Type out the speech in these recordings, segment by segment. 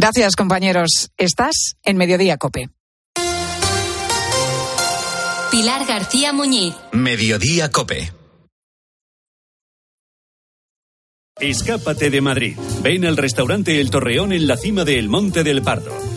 Gracias, compañeros. Estás en Mediodía Cope. Pilar García Muñiz. Mediodía Cope. Escápate de Madrid. Ven al restaurante El Torreón en la cima del Monte del Pardo.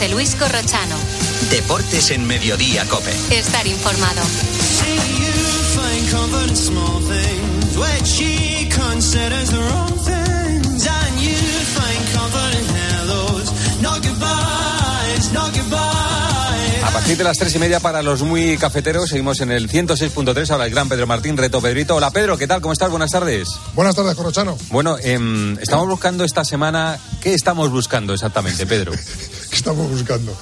José Luis Corrochano. Deportes en Mediodía Cope. Estar informado. A partir de las tres y media para los muy cafeteros, seguimos en el 106.3. Ahora el gran Pedro Martín, reto Pedrito. Hola Pedro, ¿qué tal? ¿Cómo estás? Buenas tardes. Buenas tardes, Corrochano. Bueno, em, estamos buscando esta semana. ¿Qué estamos buscando exactamente, Pedro? ¿Qué estamos buscando?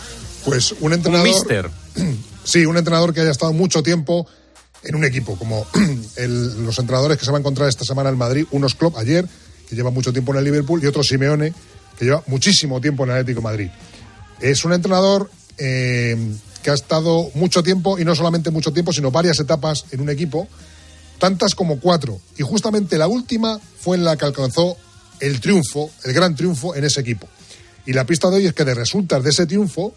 Pues un entrenador. Un mister. Sí, un entrenador que haya estado mucho tiempo en un equipo, como el- los entrenadores que se va a encontrar esta semana en Madrid, unos Klopp ayer, que lleva mucho tiempo en el Liverpool, y otro Simeone, que lleva muchísimo tiempo en el Atlético de Madrid. Es un entrenador eh, que ha estado mucho tiempo, y no solamente mucho tiempo, sino varias etapas en un equipo, tantas como cuatro. Y justamente la última fue en la que alcanzó el triunfo, el gran triunfo en ese equipo. Y la pista de hoy es que de resultas de ese triunfo,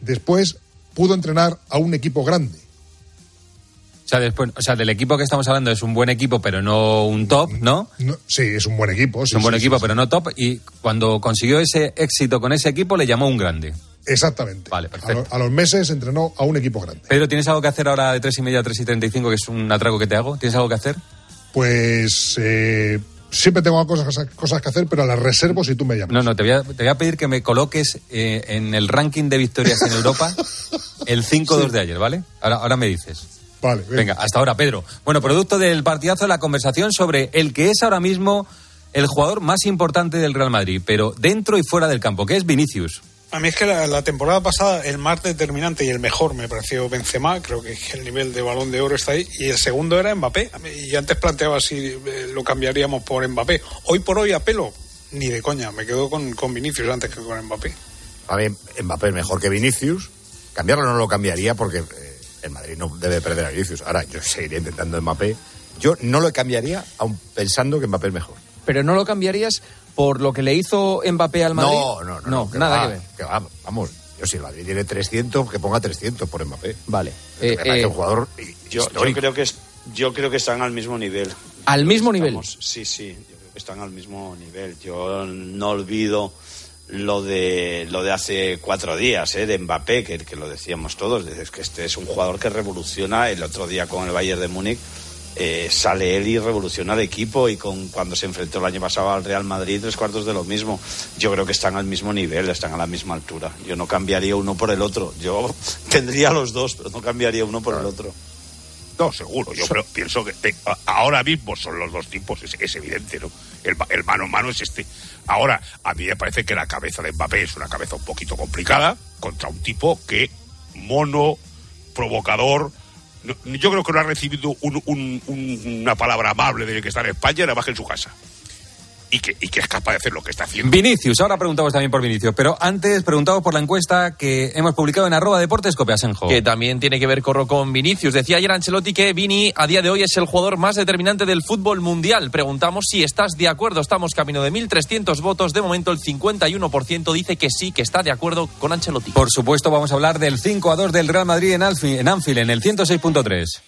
después pudo entrenar a un equipo grande. O sea, después, o sea, del equipo que estamos hablando es un buen equipo, pero no un top, ¿no? No, sí, es un buen equipo. Es un buen equipo, pero no top. Y cuando consiguió ese éxito con ese equipo, le llamó un grande. Exactamente. Vale, A, perfecto. lo- a los meses entrenó a un equipo grande. Pedro, ¿tienes algo que hacer ahora de tres y media a tres y treinta y cinco, que es un atraco que te hago? ¿Tienes algo que hacer? Pues eh, siempre tengo cosas, cosas que hacer, pero las reservo si tú me llamas. No, no, te voy a, te voy a pedir que me coloques eh, en el ranking de victorias en Europa el 5-2 de ayer, ¿vale? Ahora, ahora me dices. Vale, Venga, hasta ahora, Pedro. Bueno, producto del partidazo, la conversación sobre el que es ahora mismo el jugador más importante del Real Madrid, pero dentro y fuera del campo, que es Vinicius. A mí es que la, la temporada pasada el más determinante y el mejor me pareció Benzema, creo que el nivel de balón de oro está ahí, y el segundo era Mbappé. Y antes planteaba si eh, lo cambiaríamos por Mbappé. Hoy por hoy a pelo, ni de coña, me quedo con, con Vinicius antes que con Mbappé. A mí Mbappé es mejor que Vinicius. Cambiarlo no lo cambiaría porque eh, el Madrid no debe perder a Vinicius. Ahora yo seguiría intentando Mbappé. Yo no lo cambiaría aun pensando que Mbappé es mejor. Pero no lo cambiarías por lo que le hizo Mbappé al Madrid. No, no, no. no, que nada va, que ver. que va, vamos, yo si el Madrid tiene 300, que ponga 300 por Mbappé. Vale. Eh, eh, un jugador Yo, creo que es, yo creo que están al mismo nivel. Al mismo nivel. Estamos- Sí, sí, yo creo que están al mismo nivel. Yo no olvido lo de lo de hace cuatro días, ¿eh? de Mbappé, que, que lo decíamos todos, es que este es un jugador que revoluciona. El otro día con el Bayern de Múnich eh, sale él y revoluciona el equipo y con cuando se enfrentó el año pasado al Real Madrid tres cuartos de lo mismo. Yo creo que están al mismo nivel, están a la misma altura. Yo no cambiaría uno por el otro. Yo tendría los dos, pero no cambiaría uno por el otro. No, seguro. Yo creo- pienso que te- ahora mismo son los dos tipos, es, es evidente, ¿no? El, el mano a mano es este. Ahora, a mí me parece que la cabeza de Mbappé es una cabeza un poquito complicada contra un tipo que mono, provocador. Yo creo que no ha recibido un- un- una palabra amable de que está en España, nada más que en su casa. Y que, y que es capaz de hacer lo que está haciendo. Vinicius, ahora preguntamos también por Vinicius, pero antes preguntamos por la encuesta que hemos publicado en arroba deportes copiasenjo. Que también tiene que ver corro con Vinicius. Decía ayer Ancelotti que Vini a día de hoy es el jugador más determinante del fútbol mundial. Preguntamos si estás de acuerdo. Estamos camino de 1.300 votos. De momento el 51% dice que sí, que está de acuerdo con Ancelotti. Por supuesto, vamos a hablar del 5 a 2 del Real Madrid en Anfield, en el 106.3.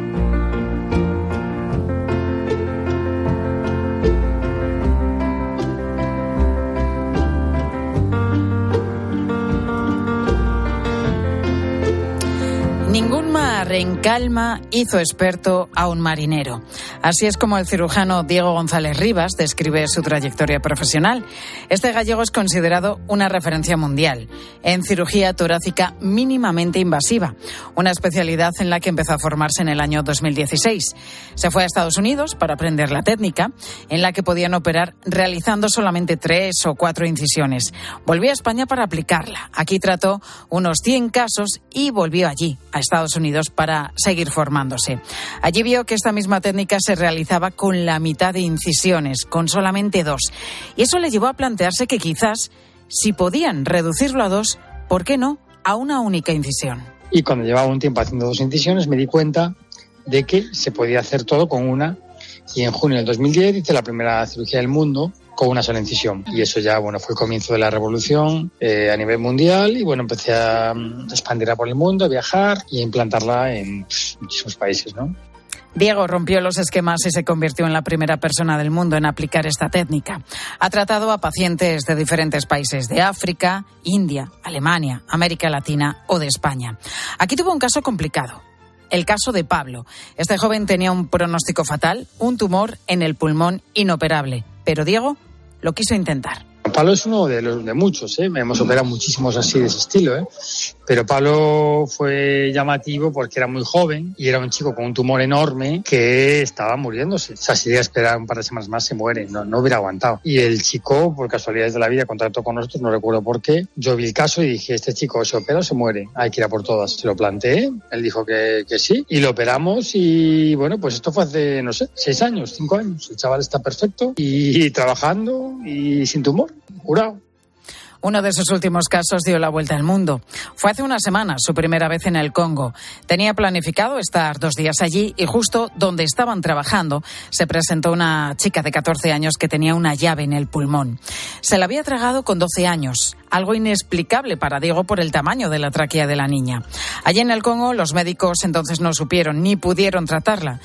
Ningún mar en calma hizo experto a un marinero. Así es como el cirujano Diego González Rivas describe su trayectoria profesional. Este gallego es considerado una referencia mundial en cirugía torácica mínimamente invasiva, una especialidad en la que empezó a formarse en el año 2016. Se fue a Estados Unidos para aprender la técnica, en la que podían operar realizando solamente tres o cuatro incisiones. Volvió a España para aplicarla. Aquí trató unos 100 casos y volvió allí, a Estados Unidos para seguir formándose. Allí vio que esta misma técnica se realizaba con la mitad de incisiones, con solamente dos. Y eso le llevó a plantearse que quizás, si podían reducirlo a dos, ¿por qué no a una única incisión? Y cuando llevaba un tiempo haciendo dos incisiones me di cuenta de que se podía hacer todo con una. Y en junio del 2010 hice la primera cirugía del mundo con una sola incisión. Y eso ya, bueno, fue el comienzo de la revolución eh, a nivel mundial y, bueno, empecé a mm, expandirla por el mundo, a viajar y a implantarla en muchísimos países, ¿no? Diego rompió los esquemas y se convirtió en la primera persona del mundo en aplicar esta técnica. Ha tratado a pacientes de diferentes países de África, India, Alemania, América Latina o de España. Aquí tuvo un caso complicado. El caso de Pablo. Este joven tenía un pronóstico fatal, un tumor en el pulmón inoperable. Pero Diego lo quiso intentar. Pablo es uno de los de muchos, ¿eh? hemos operado muchísimos así de ese estilo, ¿eh? Pero Pablo fue llamativo porque era muy joven y era un chico con un tumor enorme que estaba muriéndose. O sea, si llega a esperar un par de semanas más se muere, no, no hubiera aguantado. Y el chico, por casualidades de la vida, contactó con nosotros, no recuerdo por qué. Yo vi el caso y dije, este chico se opera o se muere, hay que ir a por todas. Se lo planteé, él dijo que, que sí y lo operamos y bueno, pues esto fue hace, no sé, seis años, cinco años. El chaval está perfecto y trabajando y sin tumor curado. Uno de sus últimos casos dio la vuelta al mundo. Fue hace una semana, su primera vez en el Congo. Tenía planificado estar dos días allí y justo donde estaban trabajando se presentó una chica de 14 años que tenía una llave en el pulmón. Se la había tragado con 12 años, algo inexplicable para Diego por el tamaño de la tráquea de la niña. Allí en el Congo los médicos entonces no supieron ni pudieron tratarla.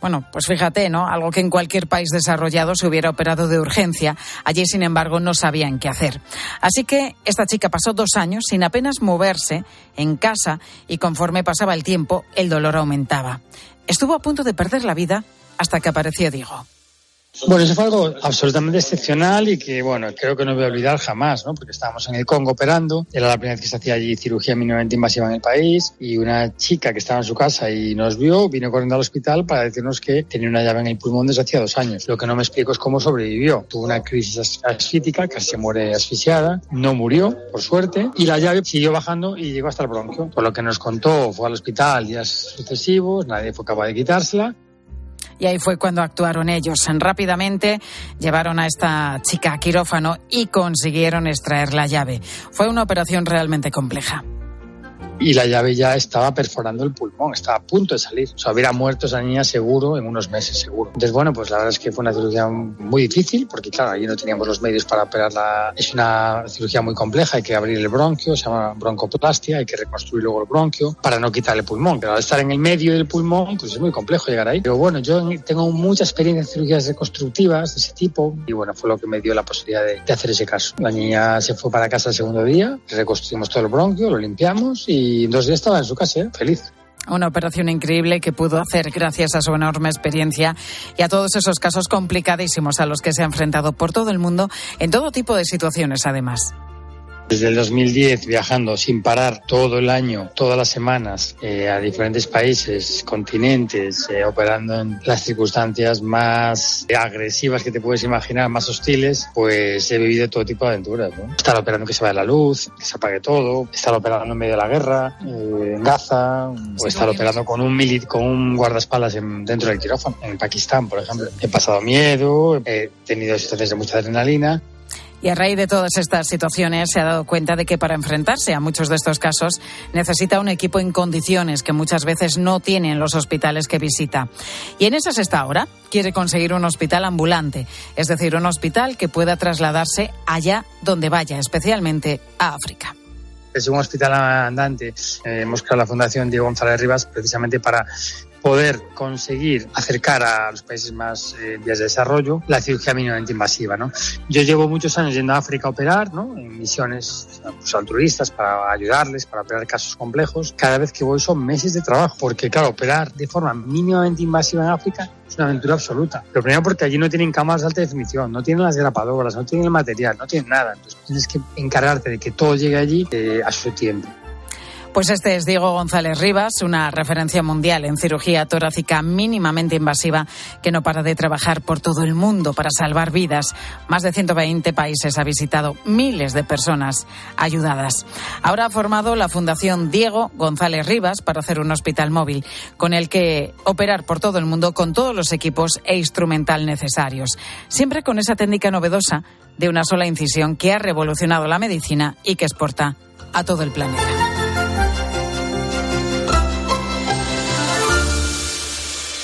Bueno, pues fíjate, ¿no? Algo que en cualquier país desarrollado se hubiera operado de urgencia. Allí, sin embargo, no sabían qué hacer. Así que esta chica pasó dos años sin apenas moverse en casa y conforme pasaba el tiempo, el dolor aumentaba. Estuvo a punto de perder la vida hasta que apareció Diego. Bueno, eso fue algo absolutamente excepcional y que, bueno, creo que no voy a olvidar jamás, ¿no? Porque estábamos en el Congo operando, era la primera vez que se hacía allí cirugía mínimamente invasiva en el país y una chica que estaba en su casa y nos vio, vino corriendo al hospital para decirnos que tenía una llave en el pulmón desde hacía dos años. Lo que no me explico es cómo sobrevivió. Tuvo una crisis asfítica, casi se muere asfixiada, no murió, por suerte, y la llave siguió bajando y llegó hasta el bronquio. Por lo que nos contó, fue al hospital días sucesivos, nadie fue capaz de quitársela y ahí fue cuando actuaron ellos. Rápidamente llevaron a esta chica a quirófano y consiguieron extraer la llave. Fue una operación realmente compleja y la llave ya estaba perforando el pulmón, estaba a punto de salir. O sea, hubiera muerto esa niña seguro en unos meses, seguro. Entonces, bueno, pues la verdad es que fue una cirugía muy difícil porque, claro, allí no teníamos los medios para operarla. Es una cirugía muy compleja, hay que abrir el bronquio, se llama broncoplastia, hay que reconstruir luego el bronquio para no quitar el pulmón. Pero al estar en el medio del pulmón, pues es muy complejo llegar ahí. Pero bueno, yo tengo mucha experiencia en cirugías reconstructivas de ese tipo y, bueno, fue lo que me dio la posibilidad de, de hacer ese caso. La niña se fue para casa el segundo día, reconstruimos todo el bronquio, lo limpiamos y y dos días estaba en su casa, ¿eh? feliz. Una operación increíble que pudo hacer gracias a su enorme experiencia y a todos esos casos complicadísimos a los que se ha enfrentado por todo el mundo en todo tipo de situaciones, además. Desde el 2010 viajando sin parar todo el año, todas las semanas, eh, a diferentes países, continentes, eh, operando en las circunstancias más agresivas que te puedes imaginar, más hostiles, pues he vivido todo tipo de aventuras. ¿no? Estar operando que se vaya la luz, que se apague todo, estar operando en medio de la guerra, eh, en Gaza, o estar operando con un, milit con un guardaespaldas en, dentro del quirófano, en Pakistán, por ejemplo. He pasado miedo, he tenido situaciones de mucha adrenalina Y a raíz de todas estas situaciones se ha dado cuenta de que para enfrentarse a muchos de estos casos necesita un equipo en condiciones que muchas veces no tienen los hospitales que visita. Y en esas está ahora. Quiere conseguir un hospital ambulante, es decir, un hospital que pueda trasladarse allá donde vaya, especialmente a África es un hospital andante. Eh, hemos creado la Fundación Diego González Rivas precisamente para poder conseguir acercar a los países más eh, de desarrollo la cirugía mínimamente invasiva. ¿no? Yo llevo muchos años yendo a África a operar, ¿no? en misiones pues, altruistas para ayudarles, para operar casos complejos. Cada vez que voy son meses de trabajo, porque claro, operar de forma mínimamente invasiva en África es una aventura absoluta. Lo primero porque allí no tienen cámaras de alta definición, no tienen las grapadoras, no tienen el material, no tienen nada. Entonces tienes que encargarte de que todo llegue allí eh, a su tiempo. Pues este es Diego González Rivas, una referencia mundial en cirugía torácica mínimamente invasiva que no para de trabajar por todo el mundo para salvar vidas. Más de 120 países ha visitado miles de personas ayudadas. Ahora ha formado la Fundación Diego González Rivas para hacer un hospital móvil con el que operar por todo el mundo con todos los equipos e instrumental necesarios. Siempre con esa técnica novedosa de una sola incisión que ha revolucionado la medicina y que exporta a todo el planeta.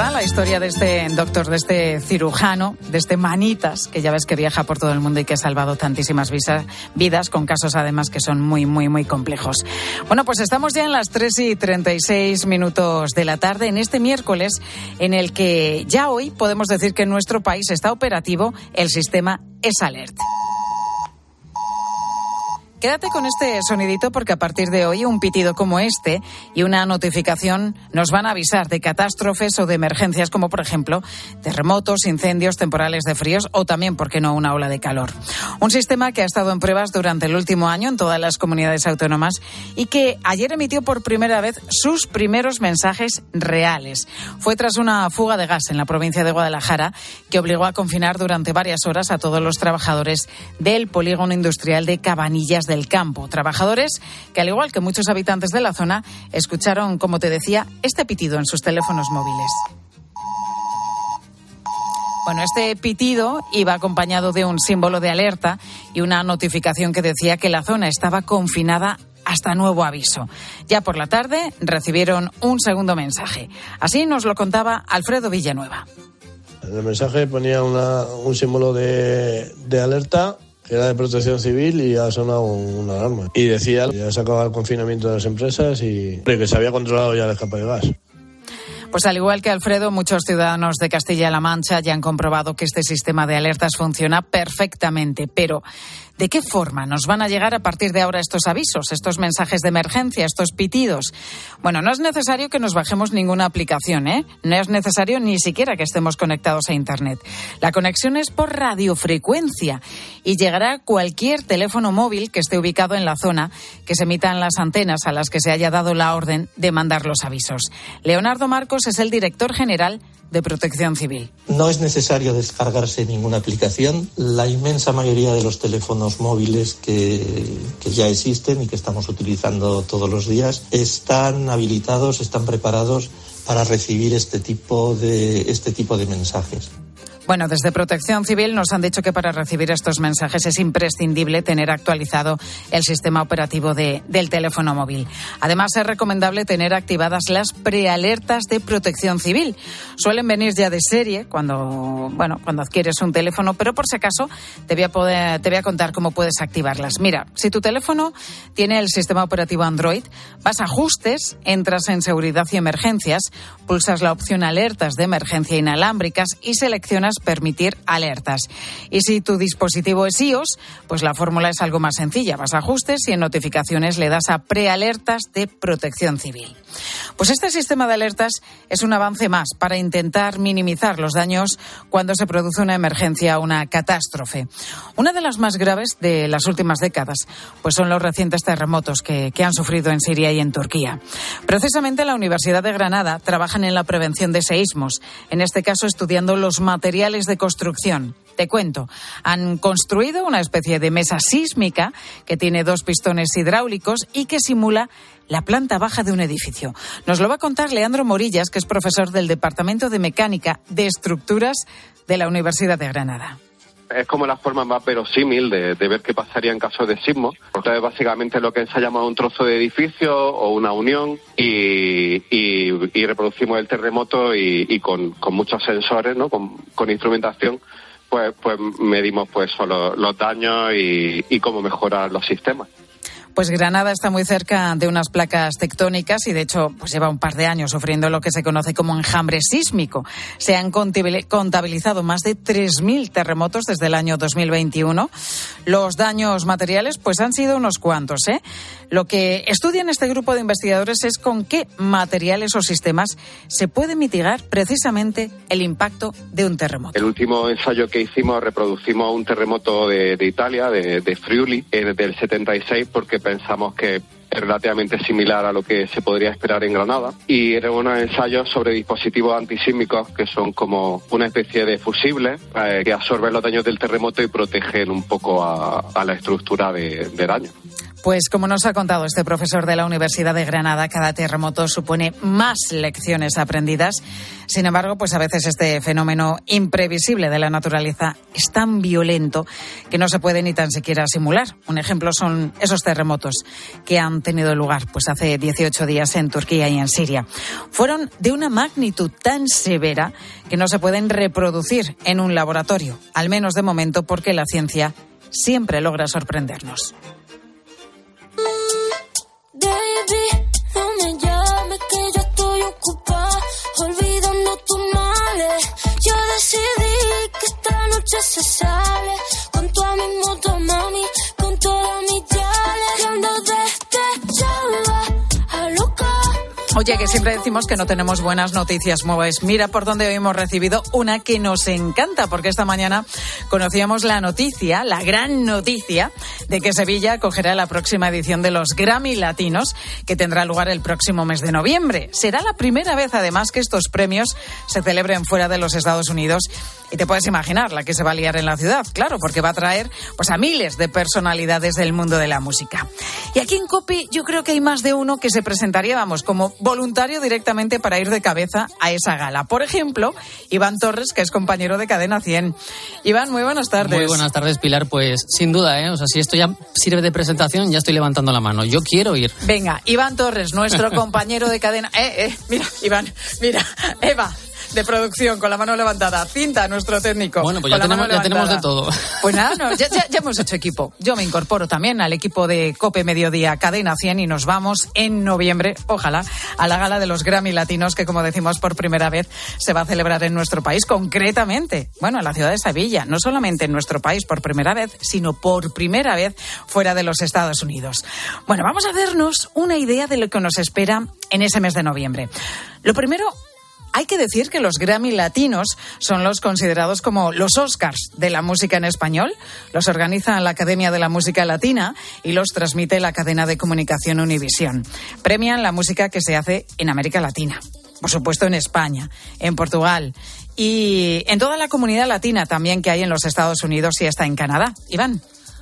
La historia de este doctor, de este cirujano, de este manitas, que ya ves que viaja por todo el mundo y que ha salvado tantísimas vidas, con casos además que son muy, muy, muy complejos. Bueno, pues estamos ya en las 3 y 36 minutos de la tarde, en este miércoles, en el que ya hoy podemos decir que en nuestro país está operativo el sistema ESALERT. Quédate con este sonidito porque a partir de hoy un pitido como este y una notificación nos van a avisar de catástrofes o de emergencias como por ejemplo terremotos, incendios, temporales de fríos o también, ¿por qué no?, una ola de calor. Un sistema que ha estado en pruebas durante el último año en todas las comunidades autónomas y que ayer emitió por primera vez sus primeros mensajes reales. Fue tras una fuga de gas en la provincia de Guadalajara que obligó a confinar durante varias horas a todos los trabajadores del polígono industrial de Cabanillas del campo. Trabajadores que, al igual que muchos habitantes de la zona, escucharon, como te decía, este pitido en sus teléfonos móviles. Bueno, este pitido iba acompañado de un símbolo de alerta y una notificación que decía que la zona estaba confinada hasta nuevo aviso. Ya por la tarde recibieron un segundo mensaje. Así nos lo contaba Alfredo Villanueva. En el mensaje ponía un símbolo de, de alerta era de protección civil y ha sonado una alarma. Y decía que ya se acababa el confinamiento de las empresas y que se había controlado ya el escape de gas. Pues al igual que Alfredo, muchos ciudadanos de Castilla-La Mancha ya han comprobado que este sistema de alertas funciona perfectamente, pero ¿De qué forma nos van a llegar a partir de ahora estos avisos, estos mensajes de emergencia, estos pitidos? Bueno, no es necesario que nos bajemos ninguna aplicación, ¿eh? No es necesario ni siquiera que estemos conectados a Internet. La conexión es por radiofrecuencia y llegará a cualquier teléfono móvil que esté ubicado en la zona que se emitan las antenas a las que se haya dado la orden de mandar los avisos. Leonardo Marcos es el director general de Protección Civil. No es necesario descargarse ninguna aplicación. La inmensa mayoría de los teléfonos móviles que, que, ya existen y que estamos utilizando todos los días están habilitados, están preparados para recibir este tipo de, este tipo de mensajes. Bueno, desde Protección Civil nos han dicho que para recibir estos mensajes es imprescindible tener actualizado el sistema operativo de, del teléfono móvil. Además, es recomendable tener activadas las prealertas de Protección Civil. Suelen venir ya de serie cuando, bueno, cuando adquieres un teléfono, pero por si acaso te voy a, te voy a contar cómo puedes activarlas. Mira, si tu teléfono tiene el sistema operativo Android, vas a ajustes, entras en seguridad y emergencias, pulsas la opción alertas de emergencia inalámbricas y seleccionas permitir alertas. Y si tu dispositivo es iOS, pues la fórmula es algo más sencilla. Vas a ajustes y en notificaciones le das a prealertas de protección civil. Pues este sistema de alertas es un avance más para intentar minimizar los daños cuando se produce una emergencia una catástrofe. Una de las más graves de las últimas décadas, pues son los recientes terremotos que, que han sufrido en Siria y en Turquía. Precisamente la Universidad de Granada trabajan en la prevención de seísmos, en este caso estudiando los materiales de construcción. Te cuento, han construido una especie de mesa sísmica que tiene dos pistones hidráulicos y que simula la planta baja de un edificio. Nos lo va a contar Leandro Morillas, que es profesor del Departamento de Mecánica de Estructuras de la Universidad de Granada es como la forma más verosímil de, ver qué pasaría en caso de sismo. Porque es básicamente lo que se llama un trozo de edificio o una unión y, reproducimos el terremoto y, con, muchos sensores, ¿no? con instrumentación pues, pues medimos pues solo los daños y, y cómo mejorar los sistemas. Pues Granada está muy cerca de unas placas tectónicas y de hecho pues lleva un par de años sufriendo lo que se conoce como enjambre sísmico. Se han contabilizado más de 3.000 terremotos desde el año 2021. Los daños materiales pues han sido unos cuantos. ¿eh? Lo que estudian este grupo de investigadores es con qué materiales o sistemas se puede mitigar precisamente el impacto de un terremoto. El último ensayo que hicimos reproducimos un terremoto de, Italia, de, de Friuli, del 76, porque pensamos que es relativamente similar a lo que se podría esperar en Granada. Y eran unos ensayos sobre dispositivos antisísmicos que son como una especie de fusibles eh, que absorben los daños del terremoto y protegen un poco a, la estructura de daño. Pues como nos ha contado este profesor de la Universidad de Granada, cada terremoto supone más lecciones aprendidas. Sin embargo, pues a veces este fenómeno imprevisible de la naturaleza es tan violento que no se puede ni tan siquiera simular. Un ejemplo son esos terremotos que han tenido lugar pues hace 18 días en Turquía y en Siria. Fueron de una magnitud tan severa que no se pueden reproducir en un laboratorio, al menos de momento porque la ciencia siempre logra sorprendernos. Oye, que siempre decimos que no tenemos buenas noticias, Mueves. Mira por dónde hoy hemos recibido una que nos encanta, porque esta mañana conocíamos la noticia, la gran noticia, de que Sevilla acogerá la próxima edición de los Grammy Latinos, que tendrá lugar el próximo mes de noviembre. Será la primera vez, además, que estos premios se celebren fuera de los Estados Unidos y te puedes imaginar la que se va a liar en la ciudad, claro, porque va a traer pues, a miles de personalidades del mundo de la música. Y aquí en COPI yo creo que hay más de uno que se presentaría, vamos, como voluntario directamente para ir de cabeza a esa gala. Por ejemplo, Iván Torres, que es compañero de Cadena 100. Iván, muy buenas tardes. Muy buenas tardes, Pilar. Pues sin duda, ¿eh? O sea, si esto ya sirve de presentación, ya estoy levantando la mano. Yo quiero ir. Venga, Iván Torres, nuestro compañero de cadena. Eh, eh, mira, Iván, mira, Eva, de producción con la mano levantada. Cinta, nuestro técnico. Bueno, pues ya tenemos, de todo. Pues nada, no, ya, hemos hecho equipo. Yo me incorporo también al equipo de Cope Mediodía Cadena 100 y nos vamos en noviembre, ojalá, a la gala de los Grammy Latinos que, como decimos, por primera vez se va a celebrar en nuestro país, concretamente, bueno, en la ciudad de Sevilla. No solamente en nuestro país por primera vez, sino por primera vez fuera de los Estados Unidos. Bueno, vamos a hacernos una idea de lo que nos espera en ese mes de noviembre. Lo primero, hay que decir que los Grammy Latinos son los considerados como los Oscars de la música en español. Los organiza la Academia de la Música Latina y los transmite la cadena de comunicación Univisión. Premian la música que se hace en América Latina. Por supuesto, en España, en Portugal y en toda la comunidad latina también que hay en los Estados Unidos y hasta en Canadá. Iván.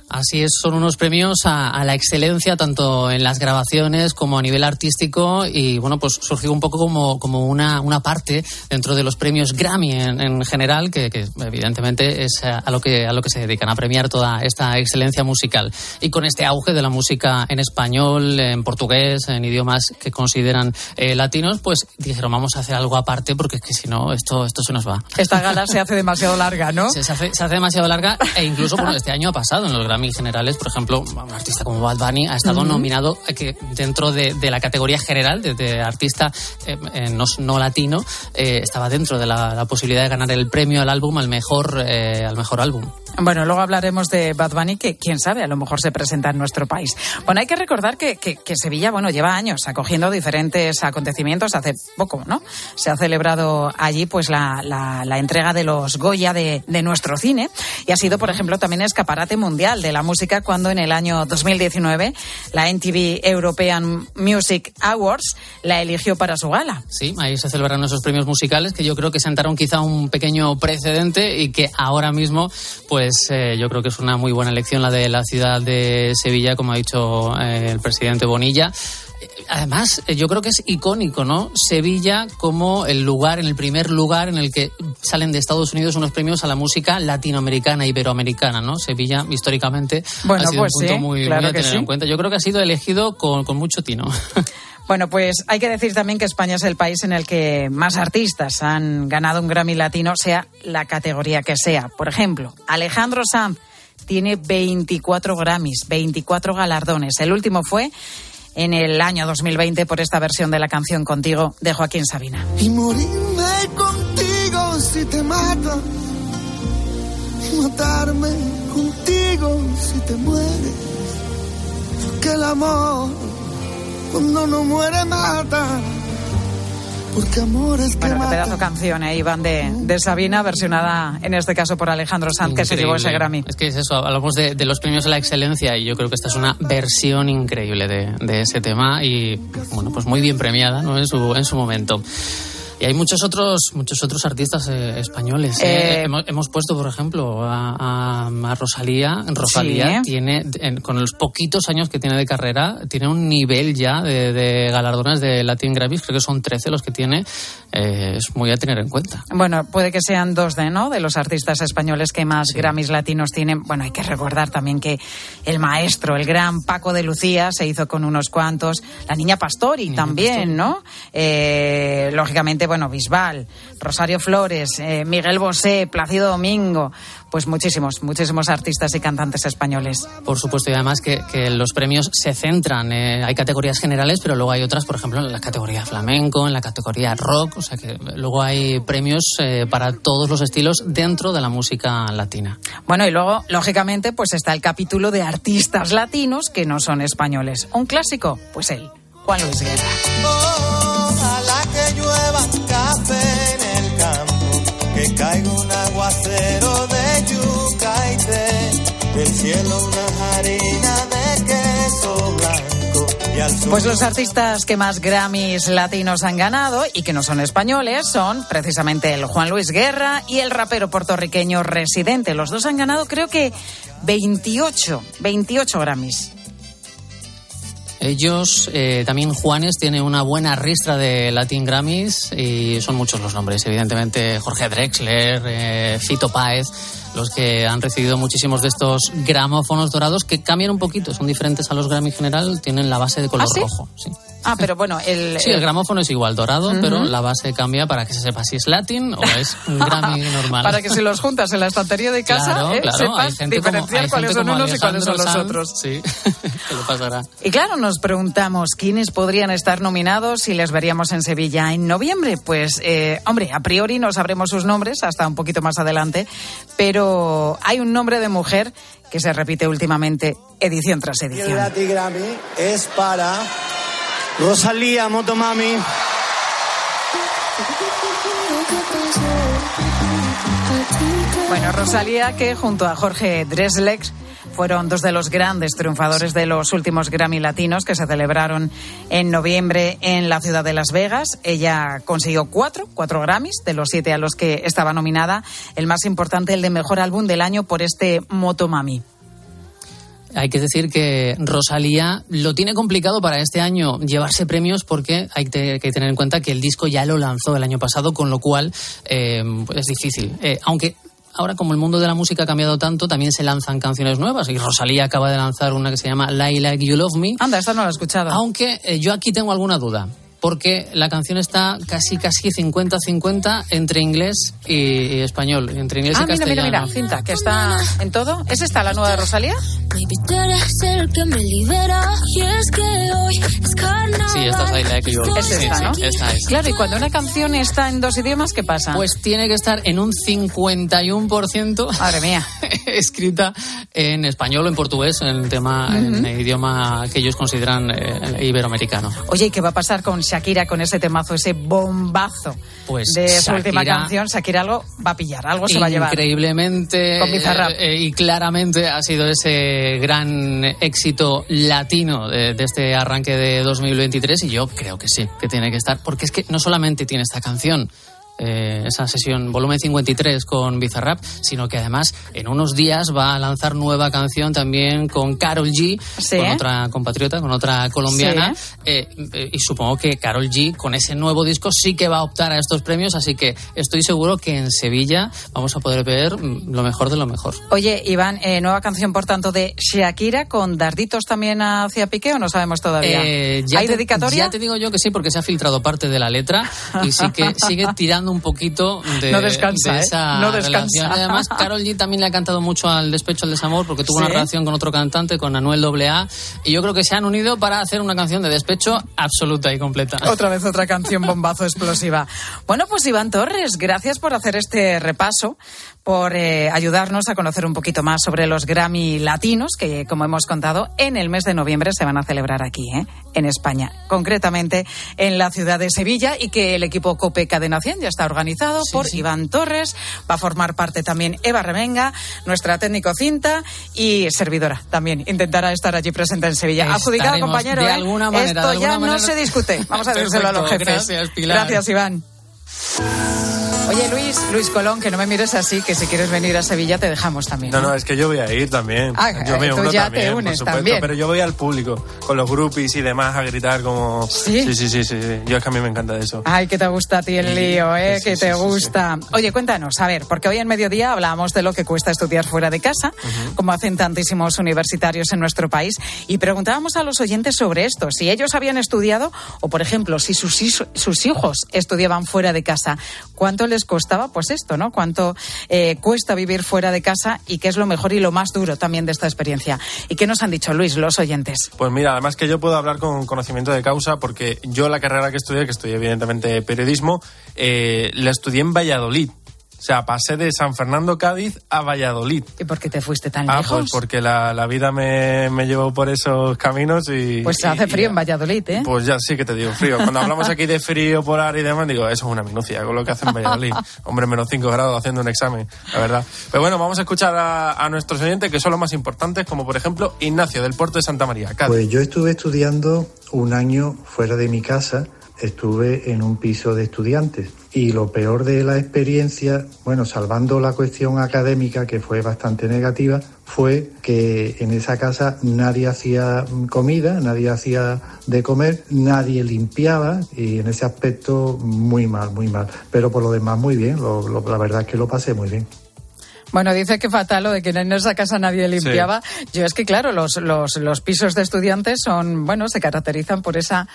Así es, son unos premios a, la excelencia tanto en las grabaciones como a nivel artístico y bueno, pues surgió un poco como, como una, una parte dentro de los premios Grammy en, general, que, evidentemente es a lo, que, a lo que se dedican, a premiar toda esta excelencia musical. Y con este auge de la música en español, en portugués, en idiomas que consideran eh, latinos, pues dijeron vamos a hacer algo aparte porque es que si no, esto, esto se nos va. Esta gala se hace demasiado larga, ¿no? Se, hace, se hace demasiado larga e incluso bueno, este año ha pasado en los Grammy generales, por ejemplo, un artista como Bad Bunny ha estado nominado eh, que dentro de, la categoría general de, artista eh, eh, no, latino, estaba dentro de la, posibilidad de ganar el premio al álbum al mejor, al mejor álbum. Bueno, luego hablaremos de Bad Bunny, que quién sabe, a lo mejor se presenta en nuestro país. Bueno, hay que recordar que, que, que Sevilla, bueno, lleva años acogiendo diferentes acontecimientos. Hace poco, ¿no? Se ha celebrado allí, pues, la, la, la entrega de los Goya de, de, nuestro cine. Y ha sido, por ejemplo, también escaparate mundial de la música cuando en el año 2019 la NTV European Music Awards la eligió para su gala. Sí, ahí se celebraron esos premios musicales que yo creo que sentaron quizá un pequeño precedente y que ahora mismo, pues eh, yo creo que es una muy buena elección la de la ciudad de Sevilla, como ha dicho eh, el presidente Bonilla. Además, yo creo que es icónico, ¿no? Sevilla como el lugar, en el primer lugar en el que salen de Estados Unidos unos premios a la música latinoamericana, iberoamericana, ¿no? Sevilla, históricamente, bueno, ha sido pues un punto sí, muy, claro muy a tener sí. en cuenta. Yo creo que ha sido elegido con, con mucho tino. Bueno, pues hay que decir también que España es el país en el que más artistas han ganado un Grammy Latino, sea la categoría que sea. Por ejemplo, Alejandro Sanz tiene 24 Grammys, 24 galardones. El último fue en el año 2020 por esta versión de la canción Contigo de Joaquín Sabina. Y morirme contigo si te mata. Y matarme contigo si te mueres. Que el amor cuando no muere mata. Porque amor es que Bueno, qué mata. pedazo de canción, ¿eh? Iván, de, de Sabina, versionada en este caso por Alejandro Sanz, que se llevó ese. Grammy. Es que es eso, hablamos de, de los premios a la excelencia y yo creo que esta es una versión increíble de, de ese tema y, bueno, pues muy bien premiada ¿no? en, su, en su momento. Y hay muchos otros, muchos otros artistas eh, españoles. ¿eh? Eh, hemos, hemos puesto, por ejemplo, a, a- a Rosalía. Rosalía Sí. tiene, en- con los poquitos años que tiene de carrera, tiene un nivel ya de, de galardones de Latin Grammys. Creo que son 13 los que tiene. Eh, es muy a tener en cuenta. Bueno, puede que sean dos de, ¿no? De los artistas españoles que más Grammys latinos tienen. Bueno, hay que recordar también que el maestro, el gran Paco de Lucía, se hizo con unos cuantos. La niña Pastori también, ¿no? Eh, lógicamente, bueno, Bisbal, Rosario Flores, eh, Miguel Bosé, Plácido Domingo. Pues muchísimos, muchísimos artistas y cantantes españoles. Por supuesto, y además que, que los premios se centran. eh, hay categorías generales, pero luego hay otras, por ejemplo, en la categoría flamenco, en la categoría rock. O sea que luego hay premios eh, para todos los estilos dentro de la música latina. Bueno, y luego, lógicamente, pues está el capítulo de artistas latinos que no son españoles. Un clásico, pues él, Juan Luis Guerra. Pues los artistas que más Grammys latinos han ganado y que no son españoles son precisamente el Juan Luis Guerra y el rapero puertorriqueño Residente. Los dos han ganado creo que 28, 28 Grammys. Ellos, eh, también Juanes, tiene una buena ristra de Latin Grammys y son muchos los nombres. Evidentemente, Jorge Drexler, eh, Fito Páez, los que han recibido muchísimos de estos gramófonos dorados que cambian un poquito, son diferentes a los Grammy general, tienen la base de color ¿Ah, sí? rojo. Sí. Ah, pero bueno, el... Sí, el gramófono es igual, dorado, Ujú. pero la base cambia para que se sepa si es Latin o es un Grammy normal. Para que si los juntas en la estantería de casa, Claro, eh, claro, sepas hay gente como- diferenciar hay cuáles gente son como unos y cuáles son los Alejandro otros. Sí, ¿qué le pasará? Y claro, nos preguntamos quiénes podrían estar nominados si les veríamos en Sevilla en noviembre. Pues, eh, hombre, a priori no sabremos sus nombres hasta un poquito más adelante, pero hay un nombre de mujer que se repite últimamente edición tras Y el edición. Latin Grammy es para Rosalía Motomami. Bueno, Rosalía, que junto a Jorge Drexler fueron dos de los grandes triunfadores de los últimos Grammy Latinos que se celebraron en noviembre en la ciudad de Las Vegas. Ella consiguió cuatro, cuatro Grammys de los siete a los que estaba nominada. El más importante, el de mejor álbum del año por este Motomami. Hay que decir que Rosalía lo tiene complicado para este año llevarse premios porque hay que tener en cuenta que el disco ya lo lanzó el año pasado, con lo cual eh, pues es difícil. Eh, aunque ahora como el mundo de la música ha cambiado tanto, también se lanzan canciones nuevas y Rosalía acaba de lanzar una que se llama Lie Like You Love Me. Anda, esta no la he escuchado. Aunque eh, yo aquí tengo alguna duda. Porque la canción está casi casi 50-50 entre inglés y, español, entre inglés Ah, y mira, mira, castellano. mira, cinta, que está en todo. ¿Es esta la nueva de Rosalía? Sí, esta es Lie Like You. Es Sí, esta, ¿no? sí, esta es. Claro, y cuando una canción está en dos idiomas, ¿qué pasa? Pues tiene que estar en un 51%. Madre mía. escrita en español o en portugués, en el tema, en el idioma que ellos consideran eh, iberoamericano. Oye, ¿y qué va a pasar con Shakira, con ese temazo, ese bombazo Pues de su última canción? Shakira algo va a pillar, algo se va a llevar. Increíblemente Con Bizarrap. eh, y claramente ha sido ese gran éxito latino de, de este arranque de 2023 y yo creo que sí, que tiene que estar, porque es que no solamente tiene esta canción, eh, esa sesión volumen 53 con Bizarrap, sino que además en unos días va a lanzar nueva canción también con Carol G, Sí. con otra compatriota, con otra colombiana, eh, eh, y supongo que Carol G con ese nuevo disco sí que va a optar a estos premios, así que estoy seguro que en Sevilla vamos a poder ver mm, lo mejor de lo mejor. Oye, Iván, eh, nueva canción, por tanto, de Shakira con darditos también hacia Piqué o no sabemos todavía? ¿Hay te- dedicatoria? Ya te digo yo que sí, porque se ha filtrado parte de la letra y sí que sigue tirando un poquito de, No descansa, de ¿eh? esa No descansa. relación. Además, Carol G también le ha cantado mucho al despecho al desamor porque tuvo ¿Sí? una relación con otro cantante, con Anuel AA, y yo creo que se han unido para hacer una canción de despecho absoluta y completa. Otra vez otra canción bombazo explosiva. Bueno, pues Iván Torres, gracias por hacer este repaso, por eh, ayudarnos a conocer un poquito más sobre los Grammy latinos, que como hemos contado, en el mes de noviembre se van a celebrar aquí, ¿eh? en España, concretamente en la ciudad de Sevilla, y que el equipo COPE Cadena 100 ya está organizado por Iván Torres, va a formar parte también Eva Remenga, nuestra técnico cinta y servidora también, intentará estar allí presente en Sevilla. Adjudicado, Estaremos compañero, de ¿eh? alguna manera, Esto de ya no se discute. Vamos a decírselo a los jefes. gracias, Pilar. Gracias, Iván. Oye, Luis, Luis Colón, que no me mires así, que si quieres venir a Sevilla te dejamos también. No, no, es que yo voy a ir también. Ah, yo me eh, tú uno ya también, te por unes supuesto, también. Pero yo voy al público, con los groupies y demás, a gritar como... ¿Sí? Sí, sí, sí, sí, sí. Yo es que a mí me encanta eso. Ay, que te gusta a ti el lío, ¿eh? que te gusta. Oye, cuéntanos, a ver, porque hoy en mediodía hablábamos de lo que cuesta estudiar fuera de casa, como hacen tantísimos universitarios en nuestro país, y preguntábamos a los oyentes sobre esto, si ellos habían estudiado, o por ejemplo, si sus, sus hijos estudiaban fuera de casa, ¿cuánto les costaba? Pues esto, ¿no? ¿Cuánto eh, cuesta vivir fuera de casa y qué es lo mejor y lo más duro también de esta experiencia? ¿Y qué nos han dicho, Luis, los oyentes? Pues mira, además que yo puedo hablar con conocimiento de causa porque yo la carrera que estudié, que estudié evidentemente periodismo, eh, la estudié en Valladolid. O sea, pasé de San Fernando Cádiz a Valladolid. ¿Y por qué te fuiste tan Ah, lejos? pues porque la, la vida me, me llevó por esos caminos y... Pues se hace y- frío en Valladolid, ¿eh? Pues ya sí que te digo frío. Cuando hablamos aquí de frío polar y demás, digo, eso es una minucia con lo que hacen en Valladolid. Hombre, menos 5 grados haciendo un examen, la verdad. Pero bueno, vamos a escuchar a, a nuestros oyentes que son los más importantes, como por ejemplo Ignacio del Puerto de Santa María, Cádiz. Pues yo estuve estudiando un año fuera de mi casa, estuve en un piso de estudiantes y lo peor de la experiencia, bueno, salvando la cuestión académica que fue bastante negativa, fue que en esa casa nadie hacía comida, nadie hacía de comer, nadie limpiaba y en ese aspecto muy mal, muy mal. Pero por lo demás muy bien, lo- lo- la verdad es que lo pasé muy bien. Bueno, dice que fatal lo de que en esa casa nadie limpiaba. Yo es que, claro, los, los, los pisos de estudiantes son, bueno, se caracterizan por esa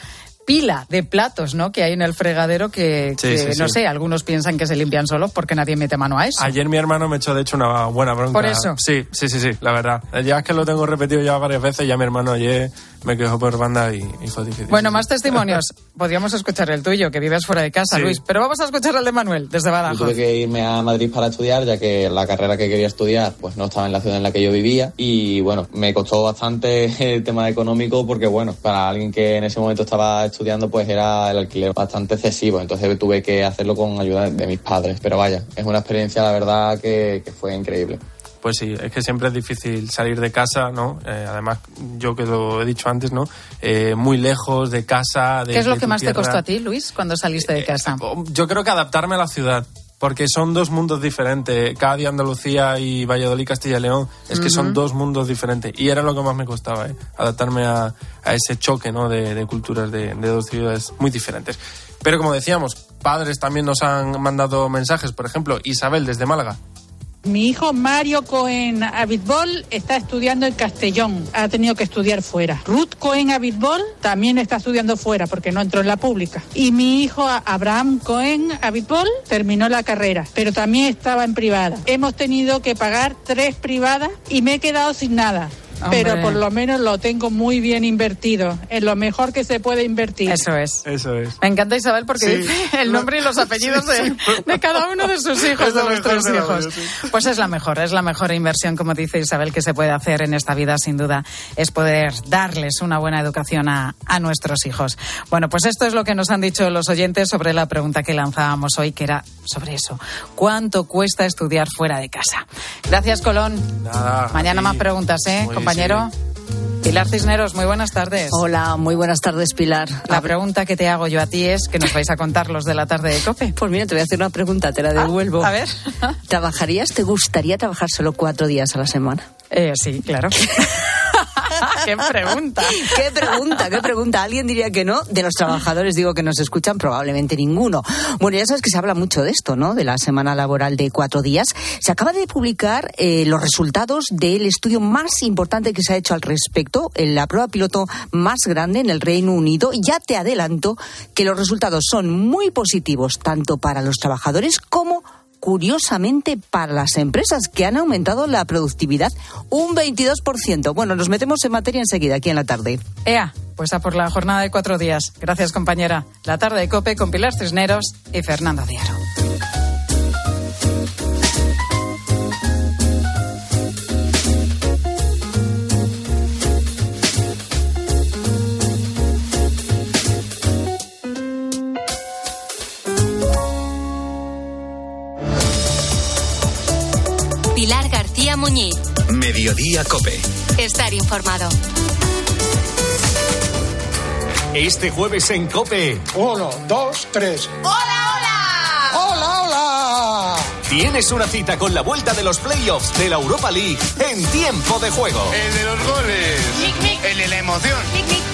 pila de platos, ¿no? Que hay en el fregadero que, Sí, que, sí, no sí. sé, algunos piensan que se limpian solos porque nadie mete mano a eso. Ayer mi hermano me echó de hecho una buena bronca. ¿Por eso? Sí, sí, sí, sí, la verdad. Ya es que lo tengo repetido ya varias veces, ya mi hermano ayer me quejó por banda y, y fue difícil. Bueno, más testimonios. Podríamos escuchar el tuyo, que vives fuera de casa, Sí. Luis. Pero vamos a escuchar el de Manuel, desde Yo Badajoz. tuve que irme a Madrid para estudiar, ya que la carrera que quería estudiar pues no estaba en la ciudad en la que yo vivía. Y bueno, me costó bastante el tema económico porque bueno, para alguien que en ese momento estaba estudiando pues era el alquiler bastante excesivo. Entonces tuve que hacerlo con ayuda de mis padres. Pero vaya, es una experiencia la verdad que, que fue increíble. Pues sí, es que siempre es difícil salir de casa, ¿no? Eh, además, yo que lo he dicho antes, ¿no? Eh, muy lejos de casa. De, ¿Qué es lo que más te costó a ti, Luis, cuando saliste de casa? Yo creo que adaptarme a la ciudad. Porque son dos mundos diferentes. Cádiz, Andalucía y Valladolid, Castilla y León. Es que son dos mundos diferentes. Y era lo que más me costaba, ¿eh? Adaptarme a, a ese choque, ¿no? De, de culturas de, de dos ciudades muy diferentes. Pero como decíamos, padres también nos han mandado mensajes. Por ejemplo, Isabel desde Málaga. Mi hijo Mario Cohen Abitbol está estudiando en Castellón, ha tenido que estudiar fuera. Ruth Cohen Abitbol también está estudiando fuera porque no entró en la pública. Y mi hijo Abraham Cohen Abitbol terminó la carrera, pero también estaba en privada. Hemos tenido que pagar tres privadas y me he quedado sin nada. Pero Hombre. por lo menos lo tengo muy bien invertido, en lo mejor que se puede invertir. Eso es. Eso es. Me encanta Isabel porque Sí. dice el nombre y los apellidos de, de cada uno de sus hijos, Es de lo mejor nuestros de hijos. vida, sí. Pues es la mejor, es la mejor inversión, como dice Isabel, que se puede hacer en esta vida, sin duda, es poder darles una buena educación a, a nuestros hijos. Bueno, pues esto es lo que nos han dicho los oyentes sobre la pregunta que lanzábamos hoy, que era sobre eso. ¿Cuánto cuesta estudiar fuera de casa? Gracias, Colón. Nada, Mañana más preguntas, ¿eh, Muy compañero? Pilar Cisneros, muy buenas tardes. Hola, muy buenas tardes, Pilar. La pregunta que te hago yo a ti es que nos vais a contar los de la tarde de COPE. Pues mira, te voy a hacer una pregunta, te la devuelvo. a ver. ¿Trabajarías, te gustaría trabajar solo cuatro días a la semana? Eh, sí, claro. ¿Qué pregunta? ¿Qué pregunta? ¿Qué pregunta? ¿Alguien diría que no? De los trabajadores digo que nos escuchan, probablemente ninguno. Bueno, ya sabes que se habla mucho de esto, ¿no? De la semana laboral de cuatro días. Se acaba de publicar eh, los resultados del estudio más importante que se ha hecho al respecto, en la prueba piloto más grande en el Reino Unido. Ya te adelanto que los resultados son muy positivos, tanto para los trabajadores como curiosamente para las empresas que han aumentado la productividad un 22%. Bueno, nos metemos en materia enseguida aquí en la tarde. Ea, pues a por la jornada de cuatro días. Gracias, compañera. La tarde de COPE con Pilar Cisneros y Fernando Diaro. Muñiz. Mediodía Cope. Estar informado. Este jueves en Cope. Uno, dos, tres. ¡Hola, hola! ¡Hola, hola! Tienes una cita con la vuelta de los playoffs de la Europa League en tiempo de juego. El de los goles. El de la emoción.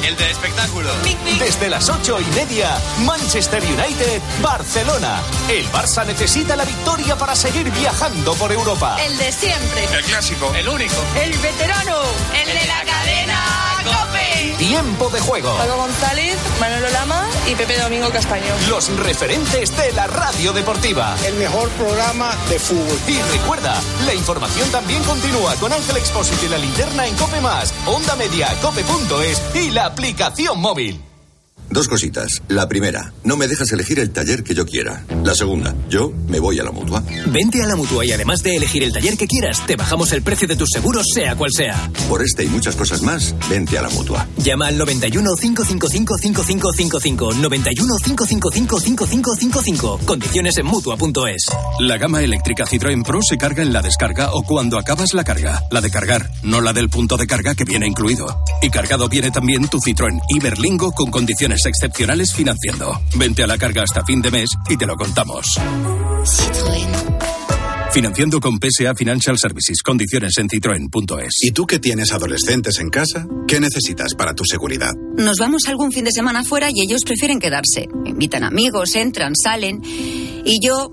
El del espectáculo. Desde las ocho y media, Manchester United, Barcelona. El Barça necesita la victoria para seguir viajando por Europa. El de siempre. El clásico. El único. El veterano. El de la cadena Cope. Tiempo de juego. Paco González, Manolo Lama y Pepe Domingo Castaño. Los referentes de la radio deportiva. El mejor programa de fútbol. Y recuerda, la información también continúa con Ángel Expósito y la linterna en Cope Más, Onda Media, Cope.es y la aplicación móvil. Dos cositas. La primera, no me dejas elegir el taller que yo quiera. La segunda, yo me voy a la mutua. Vente a la mutua y además de elegir el taller que quieras, te bajamos el precio de tus seguros, sea cual sea. Por este y muchas cosas más, vente a la mutua. Llama al 91 555 5555. 91 555 5555. Condiciones en mutua.es. La gama eléctrica Citroën Pro se carga en la descarga o cuando acabas la carga. La de cargar, no la del punto de carga que viene incluido. Y cargado viene también tu Citroën Iberlingo con condiciones excepcionales financiando. Vente a la carga hasta fin de mes y te lo contamos. Financiando con PSA Financial Services. Condiciones en citroen.es. ¿Y tú que tienes adolescentes en casa? ¿Qué necesitas para tu seguridad? Nos vamos algún fin de semana fuera y ellos prefieren quedarse. Invitan amigos, entran, salen. Y yo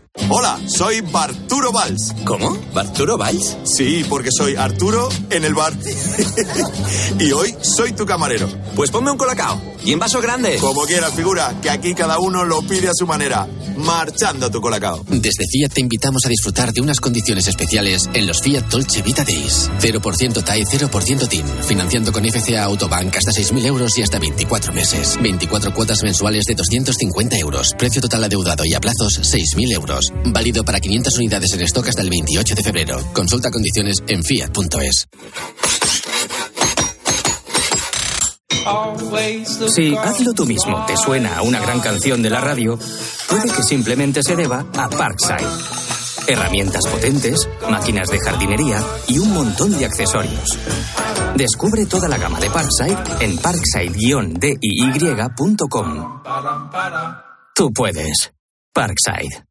Hola, soy Barturo Valls. ¿Cómo? ¿Barturo Valls? Sí, porque soy Arturo en el bar. y hoy soy tu camarero. Pues ponme un colacao. Y en vaso grande. Como quieras, figura, que aquí cada uno lo pide a su manera. Marchando tu colacao. Desde Fiat te invitamos a disfrutar de unas condiciones especiales en los Fiat Dolce Vita Days. 0% TAE, 0% TIN. Financiando con FCA Autobank hasta 6.000 euros y hasta 24 meses. 24 cuotas mensuales de 250 euros. Precio total adeudado y a plazos 6.000 Válido para 500 unidades en stock hasta el 28 de febrero. Consulta condiciones en fiat.es. Si hazlo tú mismo te suena a una gran canción de la radio, puede que simplemente se deba a Parkside. Herramientas potentes, máquinas de jardinería y un montón de accesorios. Descubre toda la gama de Parkside en parkside-diy.com. Tú puedes. Parkside.